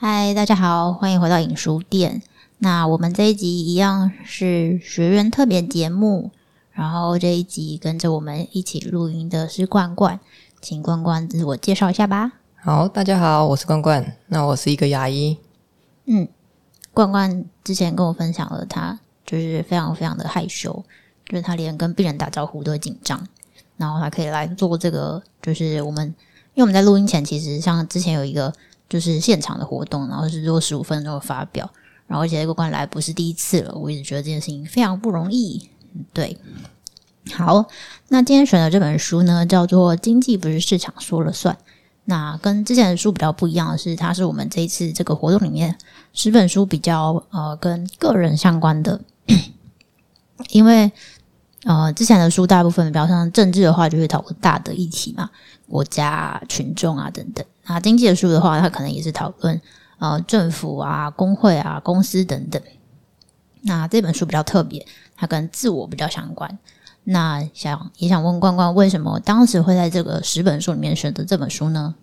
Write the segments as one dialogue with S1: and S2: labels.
S1: 嗨，大家好，欢迎回到影书店。那我们这一集一样是学员特别节目，然后这一集跟着我们一起录音的是罐罐，请罐罐自我介绍一下吧。
S2: 好，大家好，我是罐罐。那我是一个牙医。
S1: 嗯，罐罐之前跟我分享了他就是非常非常的害羞，就是他连跟病人打招呼都会紧张，然后他可以来做这个，就是我们因为我们在录音前其实像之前有一个。就是现场的活动，然后是做十五分钟的发表，然后而且冠冠来不是第一次了，我一直觉得这件事情非常不容易。对，好，那今天选的这本书呢，叫做《经济不是市场说了算》。那跟之前的书比较不一样的是，它是我们这一次这个活动里面十本书比较呃跟个人相关的，因为呃之前的书大部分比较像政治的话，就会讨论大的议题嘛，国家、群众啊等等。啊，经济的书的话，它可能也是讨论呃政府啊、工会啊、公司等等。那这本书比较特别，它跟自我比较相关。那想也想问冠冠，为什么当时会在这个十本书里面选择这本书呢？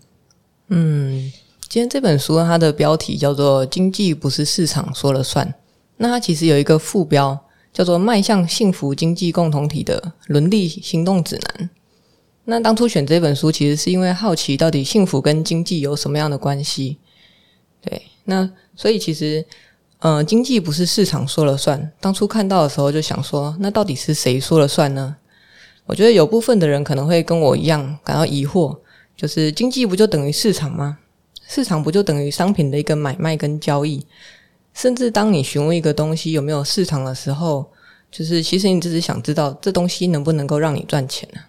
S2: 嗯，今天这本书它的标题叫做《经济不是市场说了算》，那它其实有一个副标叫做《迈向幸福经济共同体的伦理行动指南》。那当初选这本书，其实是因为好奇到底幸福跟经济有什么样的关系？对，那所以其实，呃，经济不是市场说了算。当初看到的时候就想说，那到底是谁说了算呢？我觉得有部分的人可能会跟我一样感到疑惑，就是经济不就等于市场吗？市场不就等于商品的一个买卖跟交易？甚至当你询问一个东西有没有市场的时候，就是其实你只是想知道这东西能不能够让你赚钱呢？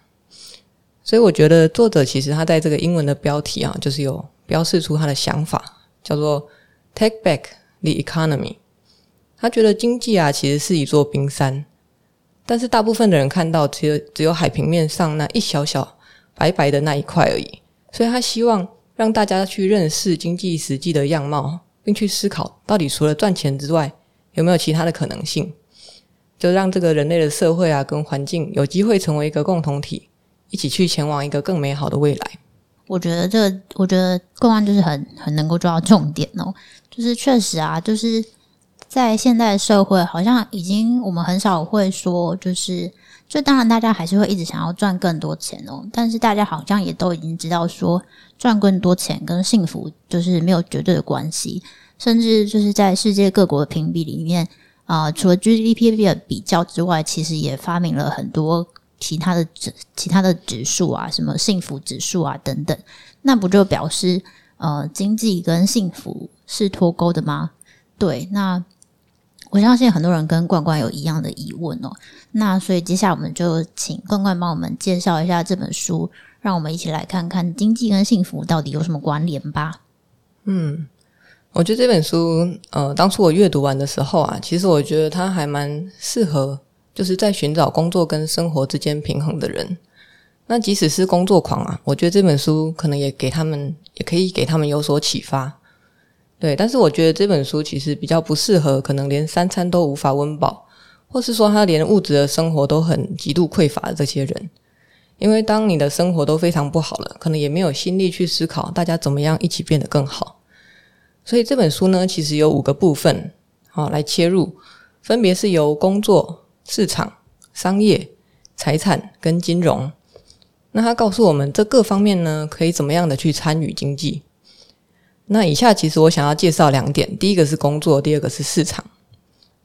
S2: 所以我觉得作者其实他在这个英文的标题啊，就是有标示出他的想法，叫做 “Take Back the Economy”。他觉得经济啊，其实是一座冰山，但是大部分的人看到只有只有海平面上那一小小白白的那一块而已。所以他希望让大家去认识经济实际的样貌，并去思考到底除了赚钱之外，有没有其他的可能性，就让这个人类的社会啊跟环境有机会成为一个共同体。一起去前往一个更美好的未来。
S1: 我觉得这，我觉得冠冠就是很很能够抓到重点哦。就是确实啊，就是在现代社会，好像已经我们很少会说，就是就当然大家还是会一直想要赚更多钱哦。但是大家好像也都已经知道说，赚更多钱跟幸福就是没有绝对的关系。甚至就是在世界各国的评比里面啊，除了 GDP 的比较之外，其实也发明了很多。其他的指其他的指数啊，什么幸福指数啊等等，那不就表示呃经济跟幸福是脱钩的吗？对，那我相信很多人跟冠冠有一样的疑问哦。那所以接下来我们就请冠冠帮我们介绍一下这本书，让我们一起来看看经济跟幸福到底有什么关联吧。
S2: 嗯，我觉得这本书呃，当初我阅读完的时候啊，其实我觉得它还蛮适合。就是在寻找工作跟生活之间平衡的人，那即使是工作狂啊，我觉得这本书可能也给他们，也可以给他们有所启发。对，但是我觉得这本书其实比较不适合，可能连三餐都无法温饱，或是说他连物质的生活都很极度匮乏的这些人，因为当你的生活都非常不好了，可能也没有心力去思考大家怎么样一起变得更好。所以这本书呢，其实有五个部分，好，来切入，分别是由工作。市场、商业、财产跟金融，那他告诉我们这各方面呢，可以怎么样的去参与经济？那以下其实我想要介绍两点，第一个是工作，第二个是市场。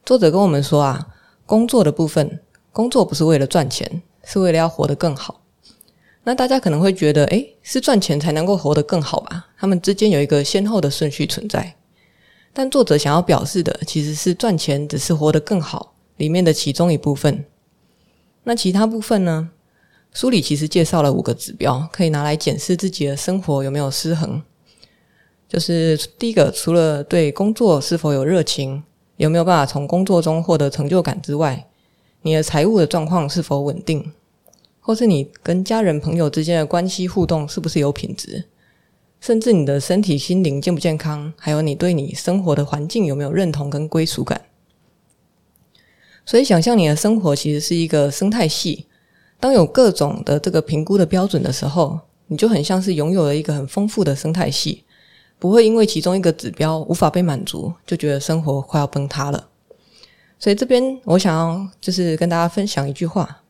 S2: 作者跟我们说啊，工作的部分，工作不是为了赚钱，是为了要活得更好。那大家可能会觉得，诶，是赚钱才能够活得更好吧？他们之间有一个先后的顺序存在。但作者想要表示的，其实是赚钱只是活得更好。里面的其中一部分，那其他部分呢？书里其实介绍了五个指标，可以拿来检视自己的生活有没有失衡。就是第一个，除了对工作是否有热情，有没有办法从工作中获得成就感之外，你的财务的状况是否稳定，或是你跟家人朋友之间的关系互动是不是有品质，甚至你的身体心灵健不健康，还有你对你生活的环境有没有认同跟归属感。所以，想象你的生活其实是一个生态系。当有各种的这个评估的标准的时候，你就很像是拥有了一个很丰富的生态系，不会因为其中一个指标无法被满足，就觉得生活快要崩塌了。所以这边我想要就是跟大家分享一句话，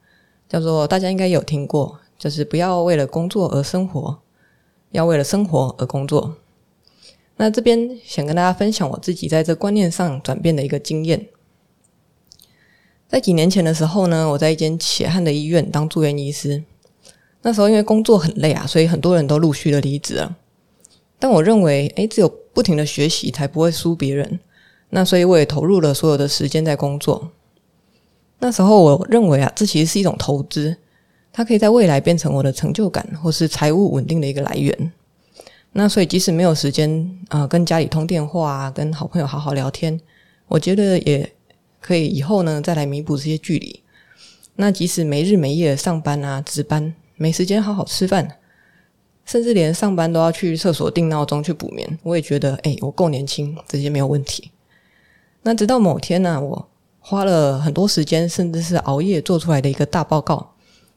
S2: 叫做大家应该有听过，就是不要为了工作而生活，要为了生活而工作。那这边想跟大家分享我自己在这观念上转变的一个经验。在几年前的时候呢，我在一间血汗的医院当住院医师。那时候因为工作很累啊，所以很多人都陆续的离职了。但我认为，诶，只有不停的学习才不会输别人。那所以我也投入了所有的时间在工作。那时候我认为啊，这其实是一种投资，它可以在未来变成我的成就感或是财务稳定的一个来源。那所以即使没有时间啊，跟家里通电话啊，跟好朋友好好聊天，我觉得也可以以后呢再来弥补这些距离。那即使没日没夜上班啊，值班。没时间好好吃饭，甚至连上班都要去厕所定闹钟去补眠。我也觉得，哎，我够年轻，这些没有问题。那直到某天呢，我花了很多时间，甚至是熬夜做出来的一个大报告，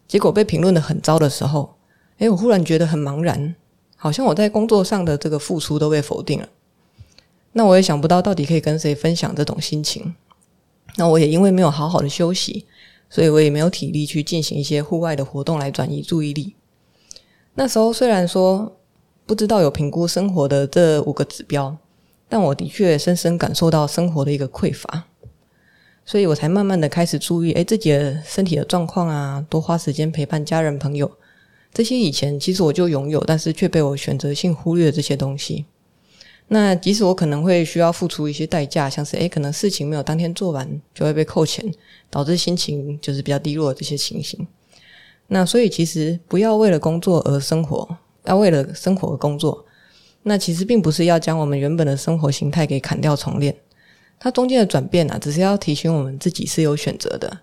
S2: 结果被评论得很糟的时候，哎，我忽然觉得很茫然，好像我在工作上的这个付出都被否定了。那我也想不到到底可以跟谁分享这种心情。那我也因为没有好好的休息。所以我也没有体力去进行一些户外的活动来转移注意力。那时候虽然说不知道有评估生活的这五个指标，但我的确深深感受到生活的一个匮乏，所以我才慢慢的开始注意，诶，自己的身体的状况啊，多花时间陪伴家人朋友，这些以前其实我就拥有，但是却被我选择性忽略这些东西。那即使我可能会需要付出一些代价，像是诶，可能事情没有当天做完，就会被扣钱，导致心情就是比较低落这些情形。那所以其实不要为了工作而生活，要为了生活而工作。那其实并不是要将我们原本的生活形态给砍掉重练，它中间的转变啊，只是要提醒我们自己是有选择的。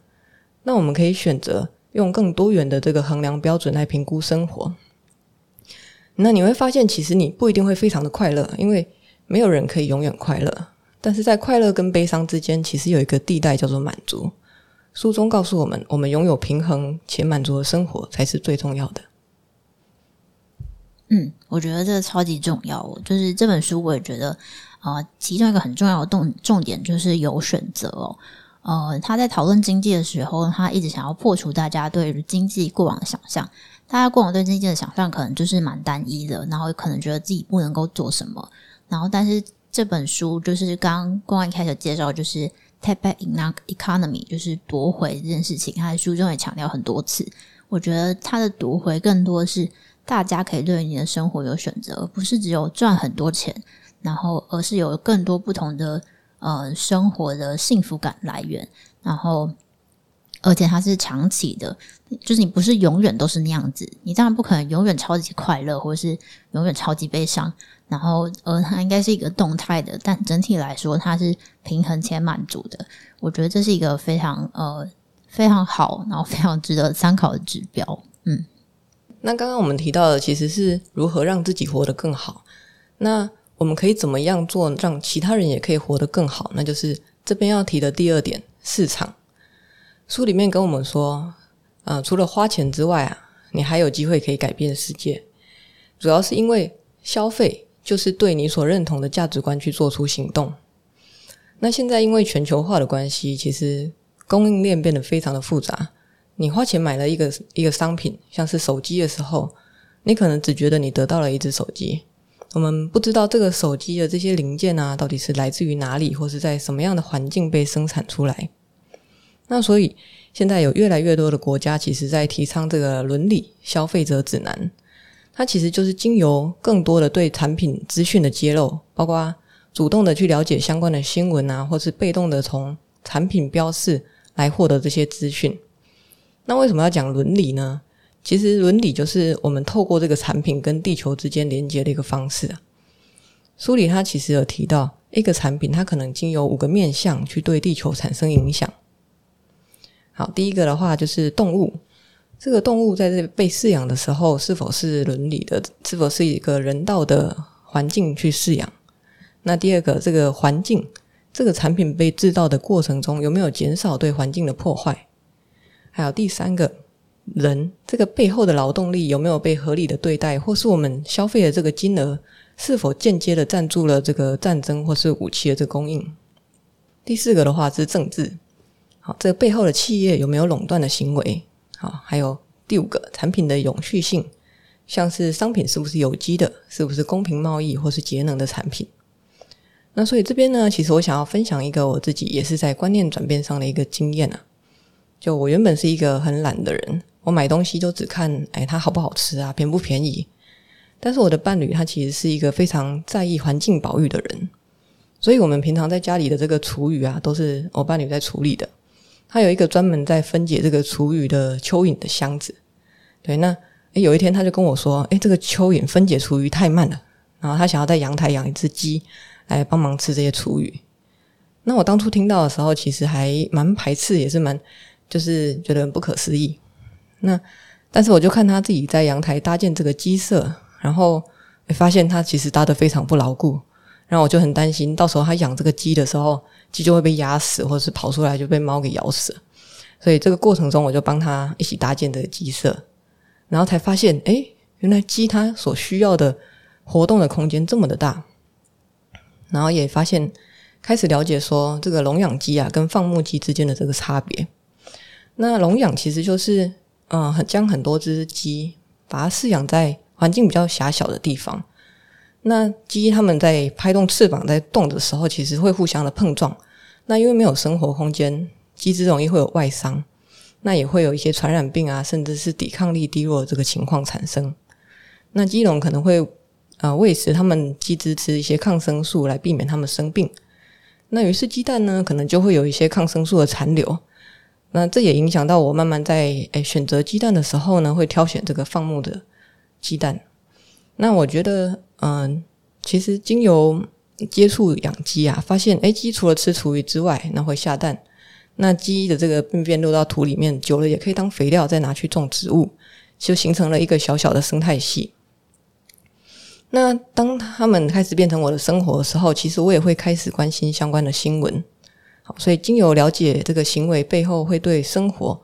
S2: 那我们可以选择用更多元的这个衡量标准来评估生活。那你会发现，其实你不一定会非常的快乐，因为没有人可以永远快乐。但是在快乐跟悲伤之间，其实有一个地带叫做满足。书中告诉我们，我们拥有平衡且满足的生活才是最重要的。
S1: 嗯，我觉得这超级重要。就是这本书，我也觉得啊、其中一个很重要的重重点就是有选择哦。呃，他在讨论经济的时候，他一直想要破除大家对于经济过往的想象。大家过往对经济的想象可能就是蛮单一的，然后可能觉得自己不能够做什么。然后，但是这本书就是刚刚刚一开始介绍，就是 take back economy，就是夺回这件事情。他在书中也强调很多次。我觉得他的夺回更多是大家可以对你的生活有选择，而不是只有赚很多钱，然后而是有更多不同的呃生活的幸福感来源，然后。而且它是长期的，就是你不是永远都是那样子，你当然不可能永远超级快乐，或是永远超级悲伤。然后，呃，它应该是一个动态的，但整体来说，它是平衡且满足的。我觉得这是一个非常呃非常好，然后非常值得参考的指标。嗯，
S2: 那刚刚我们提到的其实是如何让自己活得更好。那我们可以怎么样做，让其他人也可以活得更好？那就是这边要提的第二点，市场。书里面跟我们说，呃，除了花钱之外啊，你还有机会可以改变世界。主要是因为消费就是对你所认同的价值观去做出行动。那现在因为全球化的关系，其实供应链变得非常的复杂。你花钱买了一个一个商品，像是手机的时候，你可能只觉得你得到了一只手机，我们不知道这个手机的这些零件啊，到底是来自于哪里，或是在什么样的环境被生产出来。那所以，现在有越来越多的国家，其实在提倡这个伦理消费者指南。它其实就是经由更多的对产品资讯的揭露，包括主动的去了解相关的新闻啊，或是被动的从产品标示来获得这些资讯。那为什么要讲伦理呢？其实伦理就是我们透过这个产品跟地球之间连接的一个方式啊。书里它其实有提到，一个产品它可能经由五个面向去对地球产生影响。好，第一个的话就是动物，这个动物在这被饲养的时候是否是伦理的，是否是一个人道的环境去饲养？那第二个，这个环境，这个产品被制造的过程中有没有减少对环境的破坏？还有第三个，人这个背后的劳动力有没有被合理的对待，或是我们消费的这个金额是否间接的赞助了这个战争或是武器的这个供应？第四个的话是政治，好，这个背后的企业有没有垄断的行为？好，还有第五个产品的永续性，像是商品是不是有机的，是不是公平贸易或是节能的产品？那所以这边呢，其实我想要分享一个我自己也是在观念转变上的一个经验啊。就我原本是一个很懒的人，我买东西都只看，哎，它好不好吃啊，便不便宜。但是我的伴侣他其实是一个非常在意环境保育的人，所以我们平常在家里的这个厨余啊，都是我伴侣在处理的。他有一个专门在分解这个厨余的蚯蚓的箱子。对，那诶有一天他就跟我说：“诶这个蚯蚓分解厨余太慢了，然后他想要在阳台养一只鸡来帮忙吃这些厨余。”那我当初听到的时候，其实还蛮排斥，也是蛮就是觉得不可思议。那但是我就看他自己在阳台搭建这个鸡舍。然后发现他其实搭的非常不牢固，然后我就很担心，到时候他养这个鸡的时候，鸡就会被压死，或者是跑出来就被猫给咬死。所以这个过程中，我就帮他一起搭建这个鸡舍，然后才发现，诶，原来鸡它所需要的活动的空间这么的大。然后也发现，开始了解说，这个笼养鸡啊，跟放牧鸡之间的这个差别。那笼养其实就是，嗯，很将很多只鸡把它饲养在。环境比较狭小的地方，那鸡它们在拍动翅膀在动的时候，其实会互相的碰撞。那因为没有生活空间，鸡只容易会有外伤，那也会有一些传染病啊，甚至是抵抗力低落的这个情况产生。那鸡笼可能会啊喂食它们鸡只吃一些抗生素来避免它们生病。那于是鸡蛋呢，可能就会有一些抗生素的残留。那这也影响到我慢慢在诶选择鸡蛋的时候呢，会挑选这个放牧的。鸡蛋，那我觉得，嗯，其实经由接触养鸡啊，发现，诶，鸡除了吃厨余之外，那会下蛋。那鸡的这个粪便落到土里面，久了也可以当肥料，再拿去种植物，就形成了一个小小的生态系。那当他们开始变成我的生活的时候，其实我也会开始关心相关的新闻。好，所以经由了解这个行为背后会对生活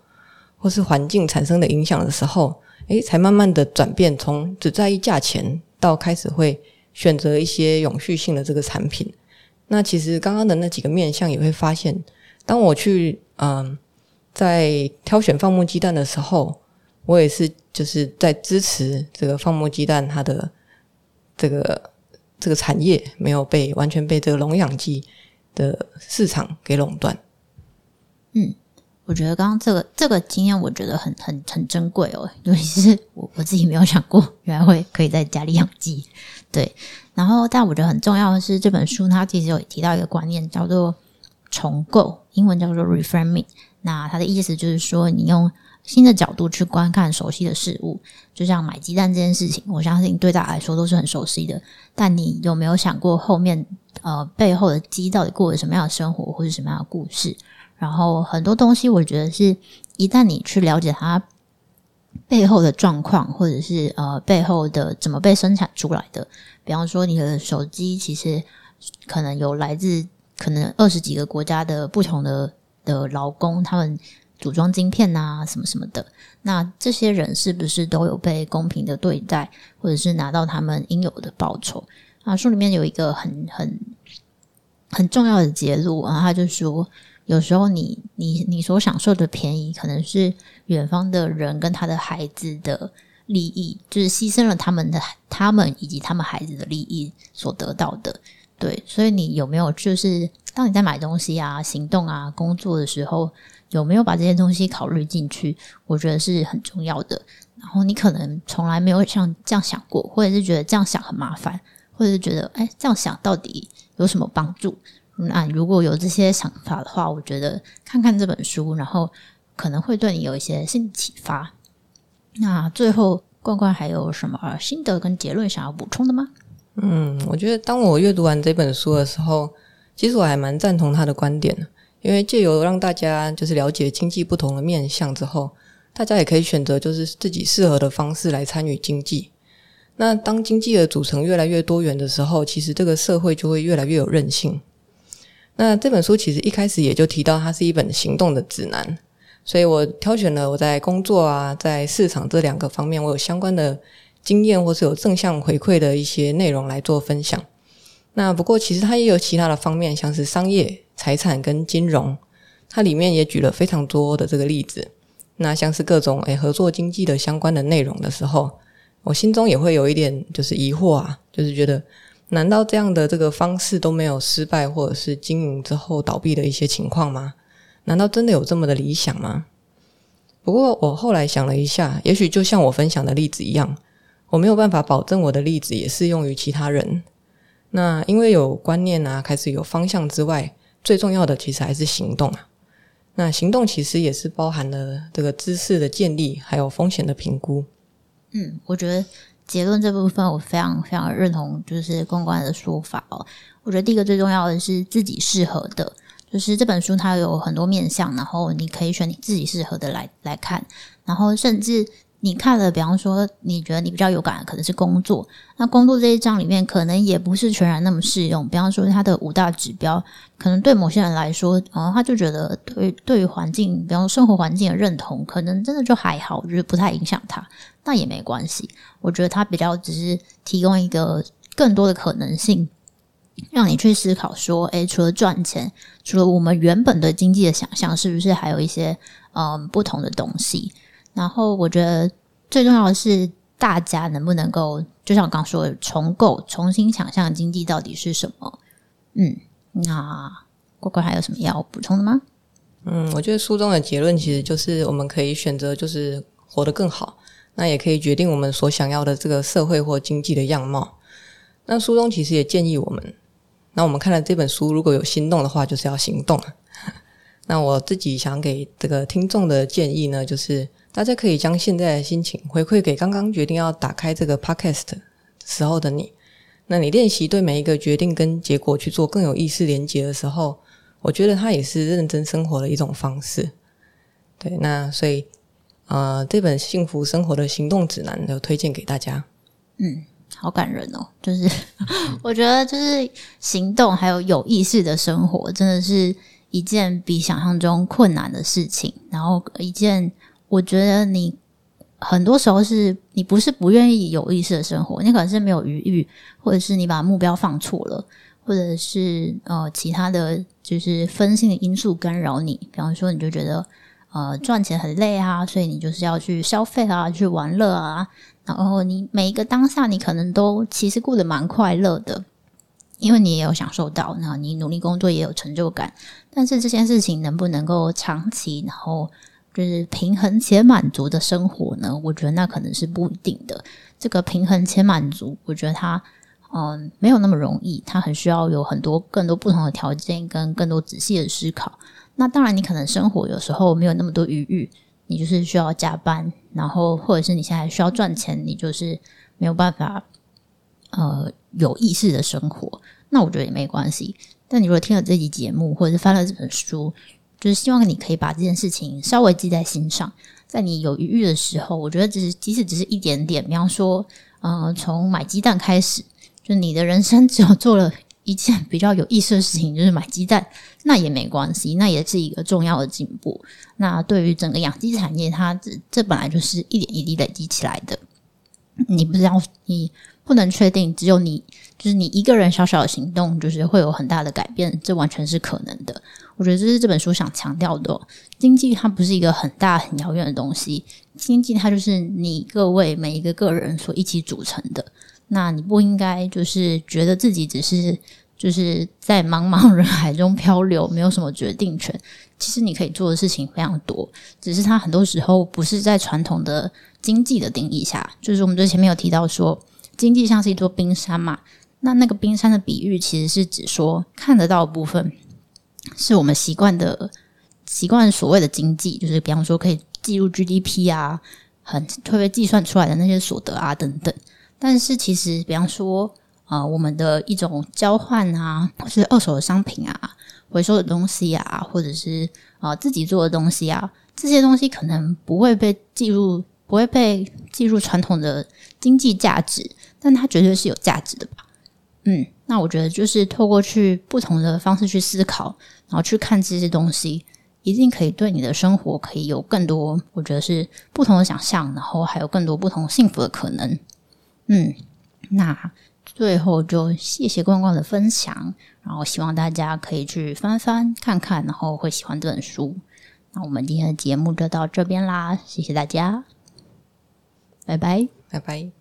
S2: 或是环境产生的影响的时候。诶，才慢慢的转变，从只在意价钱到开始会选择一些永续性的这个产品。那其实刚刚的那几个面向也会发现，当我去嗯在挑选放牧鸡蛋的时候，我也是就是在支持这个放牧鸡蛋它的这个这个产业没有被完全被这个笼养鸡的市场给垄断。嗯。
S1: 我觉得刚刚这个这个经验，我觉得很很很珍贵哦，尤其是我我自己没有想过，原来会可以在家里养鸡。对，然后但我觉得很重要的是，这本书它其实有提到一个观念，叫做重构，英文叫做 reframing。那它的意思就是说，你用新的角度去观看熟悉的事物，就像买鸡蛋这件事情，我相信对大家来说都是很熟悉的。但你有没有想过，后面呃背后的鸡到底过了什么样的生活，或是什么样的故事？然后很多东西，我觉得是一旦你去了解它背后的状况，或者是呃背后的怎么被生产出来的。比方说，你的手机其实可能有来自可能二十几个国家的不同的的劳工，他们组装晶片啊，什么什么的。那这些人是不是都有被公平的对待，或者是拿到他们应有的报酬？啊，书里面有一个很很很重要的结论啊，他就说。有时候你，你你所享受的便宜，可能是远方的人跟他的孩子的利益，就是牺牲了他们的他们以及他们孩子的利益所得到的。对，所以你有没有就是当你在买东西啊、行动啊、工作的时候，有没有把这些东西考虑进去？我觉得是很重要的。然后你可能从来没有像这样想过，或者是觉得这样想很麻烦，或者觉得哎，这样想到底有什么帮助？那如果有这些想法的话，我觉得看看这本书，然后可能会对你有一些新启发。那最后，冠冠还有什么心得跟结论想要补充的吗？
S2: 嗯，我觉得当我阅读完这本书的时候，其实我还蛮赞同他的观点，因为借由让大家就是了解经济不同的面向之后，大家也可以选择就是自己适合的方式来参与经济。那当经济的组成越来越多元的时候，其实这个社会就会越来越有韧性。那这本书其实一开始也就提到，它是一本行动的指南，所以我挑选了我在工作啊，在市场这两个方面，我有相关的经验或是有正向回馈的一些内容来做分享。那不过其实它也有其他的方面，像是商业、财产跟金融，它里面也举了非常多的这个例子。那像是各种诶合作经济的相关的内容的时候，我心中也会有一点就是疑惑啊，就是觉得难道这样的这个方式都没有失败或者是经营之后倒闭的一些情况吗？难道真的有这么的理想吗？不过我后来想了一下，也许就像我分享的例子一样，我没有办法保证我的例子也适用于其他人。那因为有观念啊，开始有方向之外，最重要的其实还是行动啊。那行动其实也是包含了这个知识的建立，还有风险的评估。
S1: 嗯，我觉得结论这部分我非常非常认同，就是公关的说法哦。我觉得第一个最重要的是自己适合的，就是这本书它有很多面向，然后你可以选你自己适合的来来看，然后甚至。你看了，比方说，你觉得你比较有感可能是工作。那工作这一章里面，可能也不是全然那么适用。比方说，它的五大指标，可能对某些人来说，嗯，他就觉得对对于环境，比方说生活环境的认同，可能真的就还好，就是不太影响他。那也没关系。我觉得它比较只是提供一个更多的可能性，让你去思考说，诶，除了赚钱，除了我们原本的经济的想象，是不是还有一些嗯不同的东西？然后我觉得最重要的是，大家能不能够，就像我刚说的，重构、重新想象经济到底是什么？嗯，那乖乖还有什么要补充的吗？
S2: 嗯，我觉得书中的结论其实就是，我们可以选择就是活得更好，那也可以决定我们所想要的这个社会或经济的样貌。那书中其实也建议我们，那我们看了这本书，如果有心动的话，就是要行动。那我自己想给这个听众的建议呢，就是。大家可以将现在的心情回馈给刚刚决定要打开这个 podcast 时候的你。那你练习对每一个决定跟结果去做更有意识连接的时候，我觉得它也是认真生活的一种方式。对，那所以呃，这本幸福生活的行动指南就推荐给大家。
S1: 嗯，好感人哦！就是我觉得，就是行动还有有意识的生活，真的是一件比想象中困难的事情。然后一件。我觉得你很多时候是你不是不愿意有意识的生活，你可能是没有余裕，或者是你把目标放错了，或者是呃其他的就是分心的因素干扰你。比方说，你就觉得呃赚钱很累啊，所以你就是要去消费啊，去玩乐啊。然后你每一个当下，你可能都其实过得蛮快乐的，因为你也有享受到，那你努力工作也有成就感。但是这件事情能不能够长期，然后就是平衡且满足的生活呢？我觉得那可能是不一定的。这个平衡且满足，我觉得它嗯没有那么容易，它很需要有很多更多不同的条件跟更多仔细的思考。那当然，你可能生活有时候没有那么多余裕，你就是需要加班，然后或者是你现在需要赚钱，你就是没有办法呃有意识的生活。那我觉得也没关系。但你如果听了这集节目，或者是翻了这本书，就是希望你可以把这件事情稍微记在心上，在你有余裕的时候，我觉得只是即使只是一点点，比方说，呃，从买鸡蛋开始，就你的人生只有做了一件比较有意思的事情，就是买鸡蛋，那也没关系，那也是一个重要的进步。那对于整个养鸡产业，它这这本来就是一点一滴累积起来的，你不知道你。不能确定，只有你，就是你一个人小小的行动，就是会有很大的改变，这完全是可能的。我觉得这是这本书想强调的。经济它不是一个很大很遥远的东西，经济它就是你各位每一个个人所一起组成的。那你不应该就是觉得自己只是就是在茫茫人海中漂流，没有什么决定权。其实你可以做的事情非常多，只是它很多时候不是在传统的经济的定义下。就是我们之前面有提到说。经济像是一座冰山嘛，那那个冰山的比喻其实是指说看得到的部分是我们习惯的习惯所谓的经济，就是比方说可以计入 GDP 啊，很特别计算出来的那些所得啊等等。但是其实比方说啊、我们的一种交换啊，或是二手的商品啊，回收的东西啊，或者是啊、自己做的东西啊，这些东西可能不会被记录，不会被记入传统的经济价值。但它绝对是有价值的吧？嗯，那我觉得就是透过去不同的方式去思考，然后去看这些东西，一定可以对你的生活可以有更多，我觉得是不同的想象，然后还有更多不同幸福的可能。嗯，那最后就谢谢关关的分享，然后希望大家可以去翻翻看看，然后会喜欢这本书。那我们今天的节目就到这边啦，谢谢大家，拜拜，
S2: 拜拜。